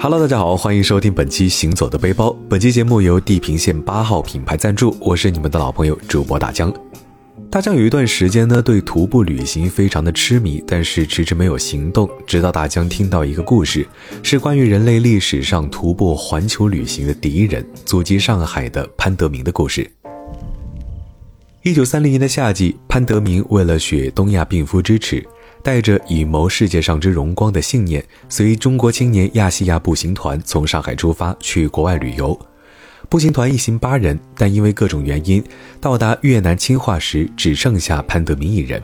Hello，大家好，欢迎收听本期《行走的背包》。本期节目由地平线八号品牌赞助，我是你们的老朋友主播大江。大江有一段时间呢，对徒步旅行非常的痴迷，但是迟迟没有行动。直到大江听到一个故事，是关于人类历史上徒步环球旅行的第一人，祖籍上海的潘德明的故事。一九三零年的夏季，潘德明为了雪东亚病夫之耻，带着以谋世界上之荣光的信念，随中国青年亚细亚步行团从上海出发去国外旅游。步行团一行八人，但因为各种原因，到达越南清化时只剩下潘德明一人。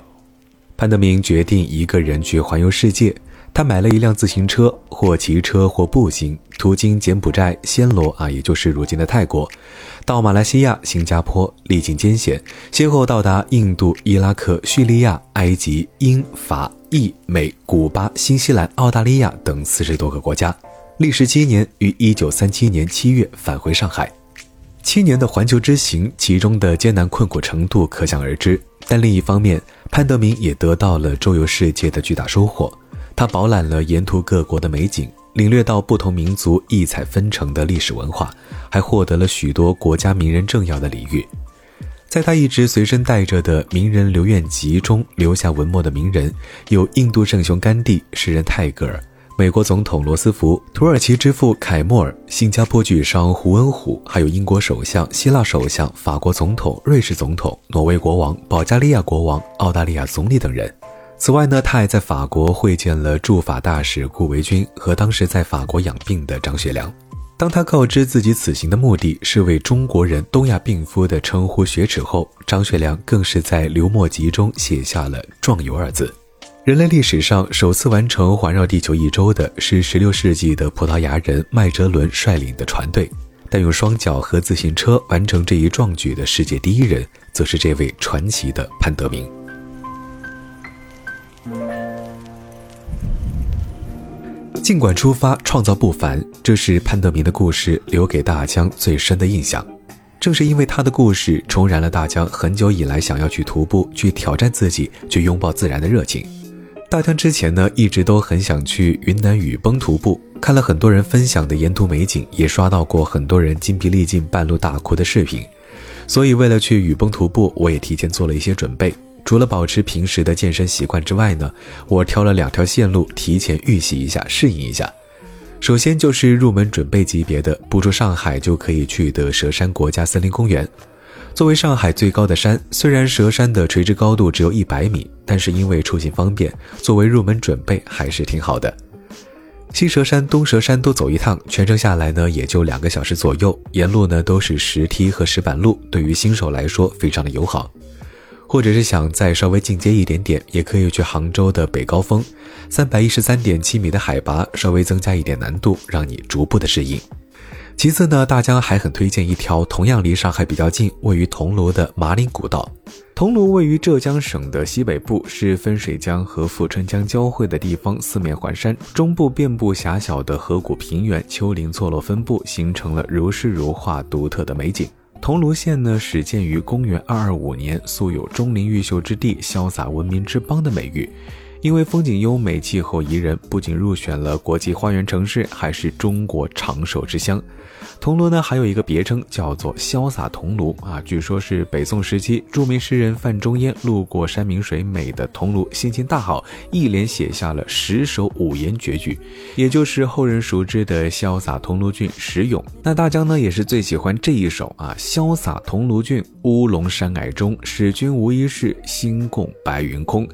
潘德明决定一个人去环游世界。他买了一辆自行车，或骑车，或步行，途经柬埔寨、暹罗啊，也就是如今的泰国，到马来西亚、新加坡，历经艰险，先后到达印度、伊拉克、叙利亚、埃及、英法意美、古巴、新西兰、澳大利亚等四十多个国家，历时七年，于一九三七年七月返回上海。七年的环球之行，其中的艰难困苦程度可想而知。但另一方面，潘德明也得到了周游世界的巨大收获。他饱览了沿途各国的美景，领略到不同民族异彩纷呈的历史文化，还获得了许多国家名人政要的礼遇。在他一直随身带着的名人留院集中留下文墨的名人，有印度圣雄甘地、诗人泰戈尔、美国总统罗斯福、土耳其之父凯莫尔、新加坡巨商胡恩虎，还有英国首相、希腊首相、法国总统、瑞士总统、挪威国王、保加利亚国王、澳大利亚总理等人。此外呢，他还在法国会见了驻法大使顾维钧和当时在法国养病的张学良。当他告知自己此行的目的是为中国人东亚病夫的称呼雪耻后，张学良更是在刘墨集中写下了“壮游”二字。人类历史上首次完成环绕地球一周的是16世纪的葡萄牙人麦哲伦率领的船队，但用双脚和自行车完成这一壮举的世界第一人，则是这位传奇的潘德明。尽管出发创造不凡，这是潘德明的故事留给大江最深的印象。正是因为他的故事，重燃了大江很久以来想要去徒步、去挑战自己、去拥抱自然的热情。大江之前呢，一直都很想去云南雨崩徒步，看了很多人分享的沿途美景，也刷到过很多人筋疲力尽、半路大哭的视频。所以，为了去雨崩徒步，我也提前做了一些准备。除了保持平时的健身习惯之外呢，我挑了两条线路提前预习一下，适应一下。首先就是入门准备级别的，不出上海就可以去的蛇山国家森林公园。作为上海最高的山，虽然蛇山的垂直高度只有一百米，但是因为出行方便，作为入门准备还是挺好的。西蛇山、东蛇山都走一趟，全程下来呢也就两个小时左右，沿路呢都是石梯和石板路，对于新手来说非常的友好。或者是想再稍微进阶一点点，也可以去杭州的北高峰，三百一十三点七米的海拔，稍微增加一点难度，让你逐步的适应。其次呢，大江还很推荐一条同样离上海比较近，位于桐庐的马岭古道。桐庐位于浙江省的西北部，是分水江和富春江交汇的地方，四面环山，中部遍布狭小的河谷平原，丘陵错落分布，形成了如诗如画、独特的美景。桐庐县呢，始建于公元二二五年，素有“钟灵毓秀之地，潇洒文明之邦”的美誉。因为风景优美、气候宜人，不仅入选了国际花园城市，还是中国长寿之乡。桐庐呢，还有一个别称叫做“潇洒桐庐”啊，据说是北宋时期著名诗人范仲淹路过山明水美的桐庐，心情大好，一连写下了十首五言绝句，也就是后人熟知的《潇洒桐庐郡十咏》。那大江呢，也是最喜欢这一首啊，“潇洒桐庐郡，乌龙山霭中，使君无一事，心共白云空。”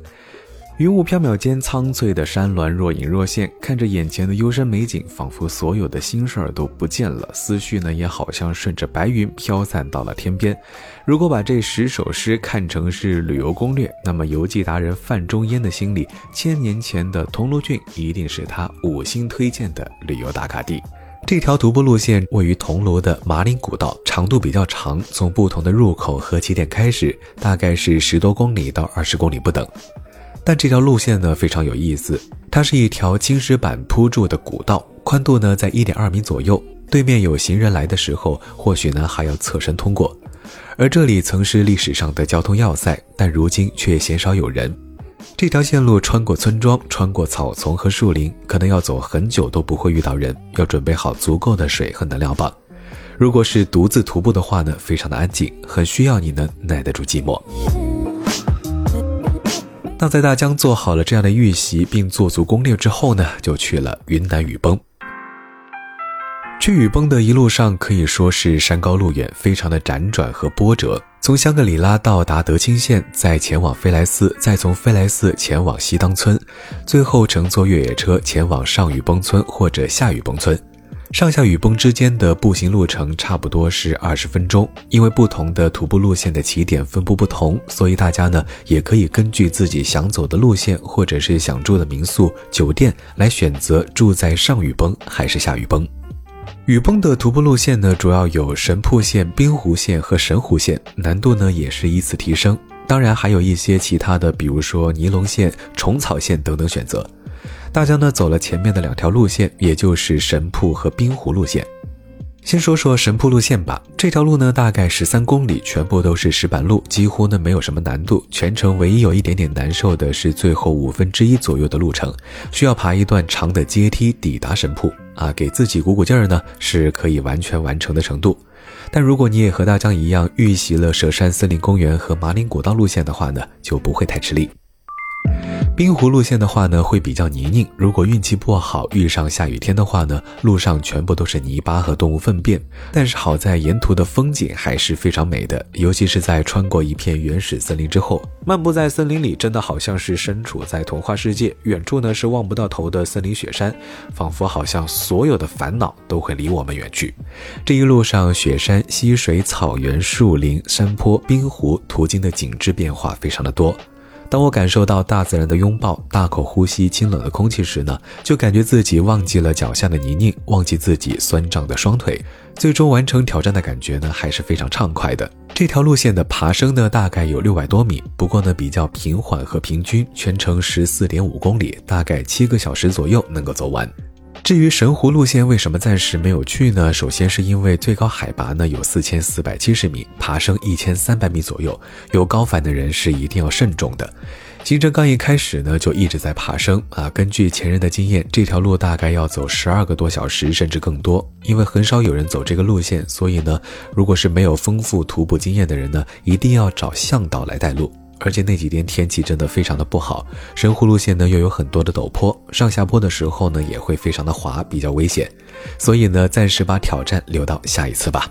云雾缥缈间，苍翠的山峦若隐若现。看着眼前的幽深美景，仿佛所有的心事儿都不见了，思绪呢也好像顺着白云飘散到了天边。如果把这十首诗看成是旅游攻略，那么游记达人范仲淹的心里，千年前的桐庐郡一定是他五星推荐的旅游打卡地。这条徒步路线位于桐庐的马岭古道，长度比较长，从不同的入口和起点开始，大概是十多公里到二十公里不等。但这条路线呢非常有意思，它是一条青石板铺筑的古道，宽度呢在一点二米左右。对面有行人来的时候，或许呢还要侧身通过。而这里曾是历史上的交通要塞，但如今却鲜少有人。这条线路穿过村庄，穿过草丛和树林，可能要走很久都不会遇到人，要准备好足够的水和能量棒。如果是独自徒步的话呢，非常的安静，很需要你能耐得住寂寞。那在大江做好了这样的预习并做足攻略之后呢，就去了云南雨崩。去雨崩的一路上可以说是山高路远，非常的辗转和波折。从香格里拉到达德钦县，再前往飞来寺，再从飞来寺前往西当村，最后乘坐越野车前往上雨崩村或者下雨崩村。上下雨崩之间的步行路程差不多是二十分钟。因为不同的徒步路线的起点分布不同，所以大家呢也可以根据自己想走的路线或者是想住的民宿、酒店来选择住在上雨崩还是下雨崩。雨崩的徒步路线呢，主要有神瀑线、冰湖线和神湖线，难度呢也是依次提升。当然还有一些其他的，比如说尼龙线、虫草线等等选择。大家呢走了前面的两条路线，也就是神瀑和冰湖路线。先说说神瀑路线吧。这条路呢，大概十三公里，全部都是石板路，几乎呢没有什么难度。全程唯一有一点点难受的是最后五分之一左右的路程，需要爬一段长的阶梯抵达神瀑啊，给自己鼓鼓劲儿呢，是可以完全完成的程度。但如果你也和大江一样预习了蛇山森林公园和马岭古道路线的话呢，就不会太吃力。冰湖路线的话呢，会比较泥泞。如果运气不好，遇上下雨天的话呢，路上全部都是泥巴和动物粪便。但是好在沿途的风景还是非常美的，尤其是在穿过一片原始森林之后，漫步在森林里，真的好像是身处在童话世界。远处呢是望不到头的森林雪山，仿佛好像所有的烦恼都会离我们远去。这一路上，雪山、溪水、草原、树林、山坡、冰湖，途经的景致变化非常的多。当我感受到大自然的拥抱，大口呼吸清冷的空气时呢，就感觉自己忘记了脚下的泥泞，忘记自己酸胀的双腿，最终完成挑战的感觉呢，还是非常畅快的。这条路线的爬升呢，大概有六百多米，不过呢比较平缓和平均，全程十四点五公里，大概七个小时左右能够走完。至于神湖路线为什么暂时没有去呢？首先是因为最高海拔呢有四千四百七十米，爬升一千三百米左右，有高反的人是一定要慎重的。行程刚一开始呢就一直在爬升啊，根据前人的经验，这条路大概要走十二个多小时甚至更多。因为很少有人走这个路线，所以呢，如果是没有丰富徒步经验的人呢，一定要找向导来带路。而且那几天天气真的非常的不好，神湖路线呢又有很多的陡坡，上下坡的时候呢也会非常的滑，比较危险，所以呢暂时把挑战留到下一次吧。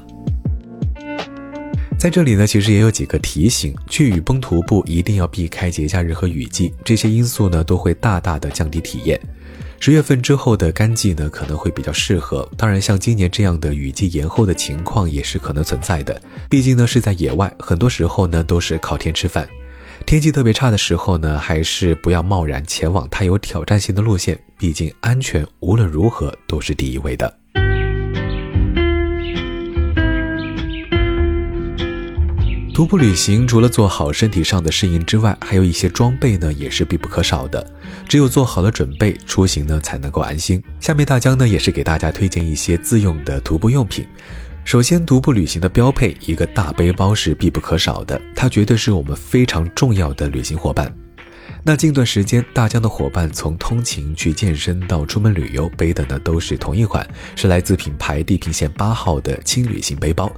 在这里呢，其实也有几个提醒：去雨崩徒步一定要避开节假日和雨季，这些因素呢都会大大的降低体验。十月份之后的干季呢可能会比较适合，当然像今年这样的雨季延后的情况也是可能存在的，毕竟呢是在野外，很多时候呢都是靠天吃饭。天气特别差的时候呢，还是不要贸然前往太有挑战性的路线，毕竟安全无论如何都是第一位的。徒步旅行除了做好身体上的适应之外，还有一些装备呢也是必不可少的。只有做好了准备，出行呢才能够安心。下面大江呢也是给大家推荐一些自用的徒步用品。首先，独步旅行的标配，一个大背包是必不可少的，它绝对是我们非常重要的旅行伙伴。那近段时间，大疆的伙伴从通勤去健身到出门旅游，背的呢都是同一款，是来自品牌地平线八号的轻旅行背包。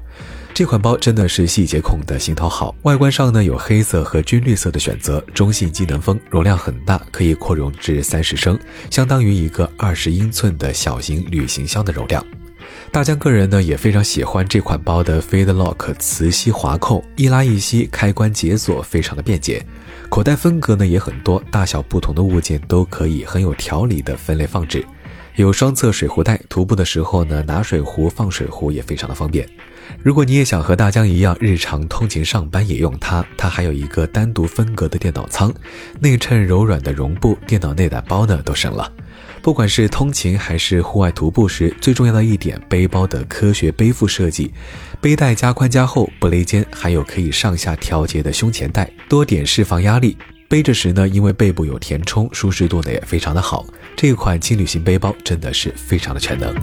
这款包真的是细节控的心头好，外观上呢有黑色和军绿色的选择，中性机能风，容量很大，可以扩容至三十升，相当于一个二十英寸的小型旅行箱的容量。大江个人呢也非常喜欢这款包的 Fade Lock 磁吸滑扣，一拉一吸，开关解锁非常的便捷。口袋分隔呢也很多，大小不同的物件都可以很有条理的分类放置。有双侧水壶袋，徒步的时候呢拿水壶放水壶也非常的方便。如果你也想和大江一样日常通勤上班也用它，它还有一个单独分隔的电脑仓，内衬柔软的绒布，电脑内胆包呢都省了。不管是通勤还是户外徒步时，最重要的一点，背包的科学背负设计，背带加宽加厚，不勒肩，还有可以上下调节的胸前带，多点释放压力。背着时呢，因为背部有填充，舒适度呢也非常的好。这款轻旅行背包真的是非常的全能。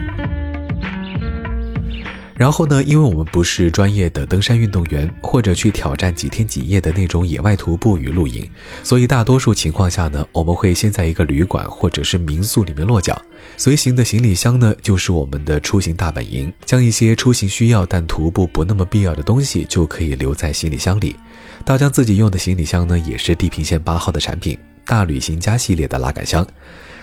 然后呢，因为我们不是专业的登山运动员，或者去挑战几天几夜的那种野外徒步与露营，所以大多数情况下呢，我们会先在一个旅馆或者是民宿里面落脚。随行的行李箱呢，就是我们的出行大本营，将一些出行需要但徒步不那么必要的东西就可以留在行李箱里。大疆自己用的行李箱呢，也是地平线八号的产品，大旅行家系列的拉杆箱。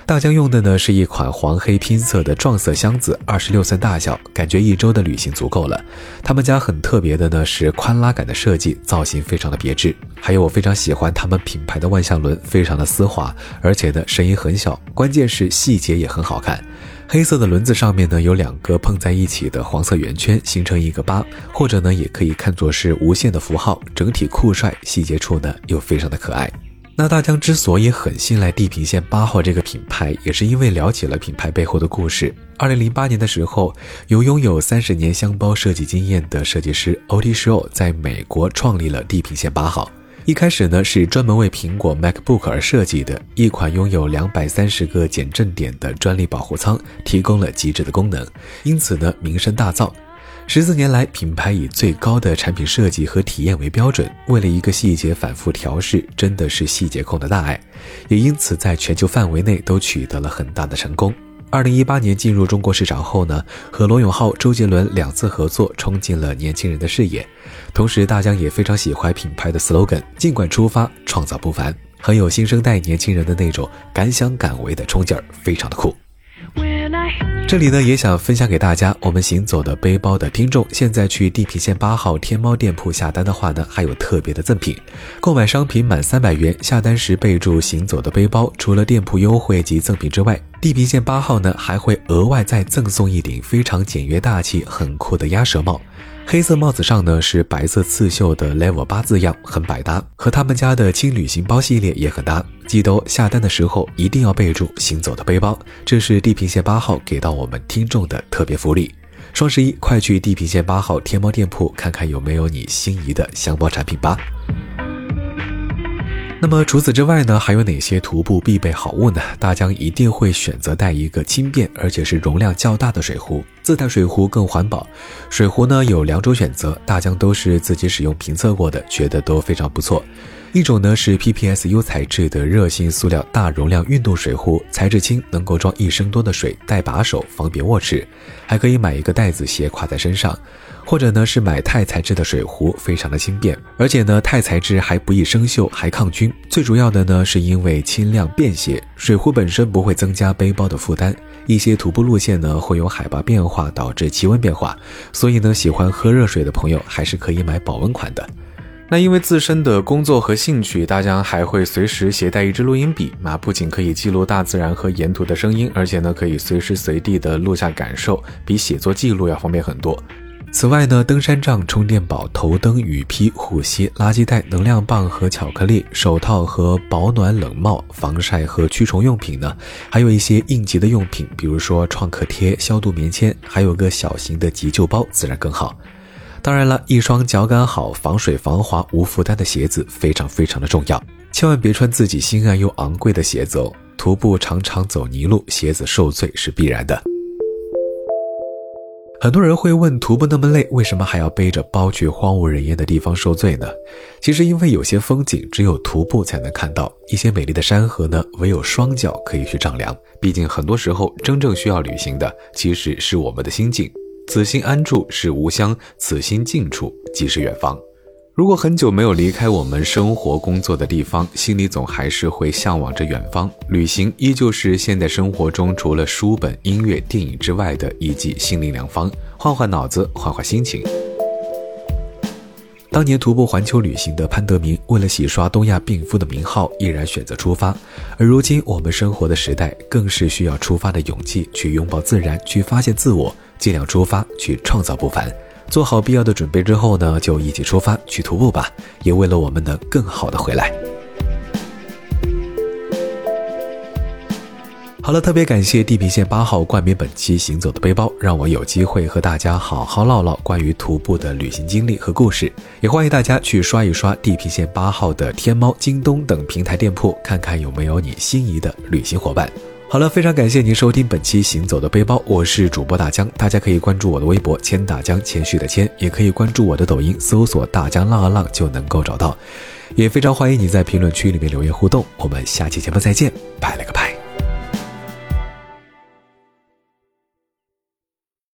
大疆用的呢是一款黄黑拼色的撞色箱子，二十六寸大小，感觉一周的旅行足够了。他们家很特别的呢是宽拉杆的设计，造型非常的别致。还有我非常喜欢他们品牌的万向轮，非常的丝滑，而且呢声音很小，关键是细节也很好看。黑色的轮子上面呢有两个碰在一起的黄色圆圈，形成一个八，或者呢也可以看作是无限的符号，整体酷帅，细节处呢又非常的可爱。那大疆之所以很信赖地平线八号这个品牌，也是因为了解了品牌背后的故事。二零零八年的时候，由拥有三十年箱包设计经验的设计师 O.T. Shaw 在美国创立了地平线八号。一开始呢，是专门为苹果 MacBook 而设计的一款拥有两百三十个减震点的专利保护舱，提供了极致的功能，因此呢，名声大噪。十四年来，品牌以最高的产品设计和体验为标准，为了一个细节反复调试，真的是细节控的大爱，也因此在全球范围内都取得了很大的成功。二零一八年进入中国市场后呢，和罗永浩、周杰伦两次合作，冲进了年轻人的视野。同时，大疆也非常喜欢品牌的 slogan，尽管出发，创造不凡，很有新生代年轻人的那种敢想敢为的冲劲儿，非常的酷。这里呢，也想分享给大家，我们行走的背包的听众，现在去地平线八号天猫店铺下单的话呢，还有特别的赠品。购买商品满三百元，下单时备注“行走的背包”，除了店铺优惠及赠品之外，地平线八号呢还会额外再赠送一顶非常简约大气、很酷的鸭舌帽。黑色帽子上呢是白色刺绣的 Level 八字样，很百搭，和他们家的轻旅行包系列也很搭。记得下单的时候一定要备注“行走的背包”，这是地平线八号给到我们听众的特别福利。双十一快去地平线八号天猫店铺看看有没有你心仪的箱包产品吧。那么除此之外呢，还有哪些徒步必备好物呢？大疆一定会选择带一个轻便而且是容量较大的水壶，自带水壶更环保。水壶呢有两种选择，大疆都是自己使用评测过的，觉得都非常不错。一种呢是 PPSU 材质的热性塑料大容量运动水壶，材质轻，能够装一升多的水，带把手，方便握持，还可以买一个袋子斜挎在身上。或者呢是买钛材质的水壶，非常的轻便，而且呢钛材质还不易生锈，还抗菌。最主要的呢是因为轻量便携，水壶本身不会增加背包的负担。一些徒步路线呢会有海拔变化导致气温变化，所以呢喜欢喝热水的朋友还是可以买保温款的。那因为自身的工作和兴趣，大疆还会随时携带一支录音笔，那，不仅可以记录大自然和沿途的声音，而且呢可以随时随地的录下感受，比写作记录要方便很多。此外呢，登山杖、充电宝、头灯、雨披、护膝、垃圾袋、能量棒和巧克力、手套和保暖冷帽、防晒和驱虫用品呢，还有一些应急的用品，比如说创可贴、消毒棉签，还有个小型的急救包，自然更好。当然了，一双脚感好、防水防滑、无负担的鞋子非常非常的重要，千万别穿自己心爱又昂贵的鞋子哦。徒步常常走泥路，鞋子受罪是必然的。很多人会问：徒步那么累，为什么还要背着包去荒无人烟的地方受罪呢？其实，因为有些风景只有徒步才能看到，一些美丽的山河呢，唯有双脚可以去丈量。毕竟，很多时候真正需要旅行的，其实是我们的心境。此心安处是吾乡，此心近处即是远方。如果很久没有离开我们生活工作的地方，心里总还是会向往着远方。旅行依旧是现代生活中除了书本、音乐、电影之外的一剂心灵良方，换换脑子，换换心情。当年徒步环球旅行的潘德明，为了洗刷东亚病夫的名号，毅然选择出发。而如今我们生活的时代，更是需要出发的勇气，去拥抱自然，去发现自我，尽量出发，去创造不凡。做好必要的准备之后呢，就一起出发去徒步吧，也为了我们能更好的回来。好了，特别感谢地平线八号冠名本期行走的背包，让我有机会和大家好好唠唠关于徒步的旅行经历和故事。也欢迎大家去刷一刷地平线八号的天猫、京东等平台店铺，看看有没有你心仪的旅行伙伴。好了，非常感谢您收听本期《行走的背包》，我是主播大江，大家可以关注我的微博“千大江”，谦虚的谦，也可以关注我的抖音，搜索“大江浪啊浪”就能够找到。也非常欢迎你在评论区里面留言互动，我们下期节目再见，拜了个拜。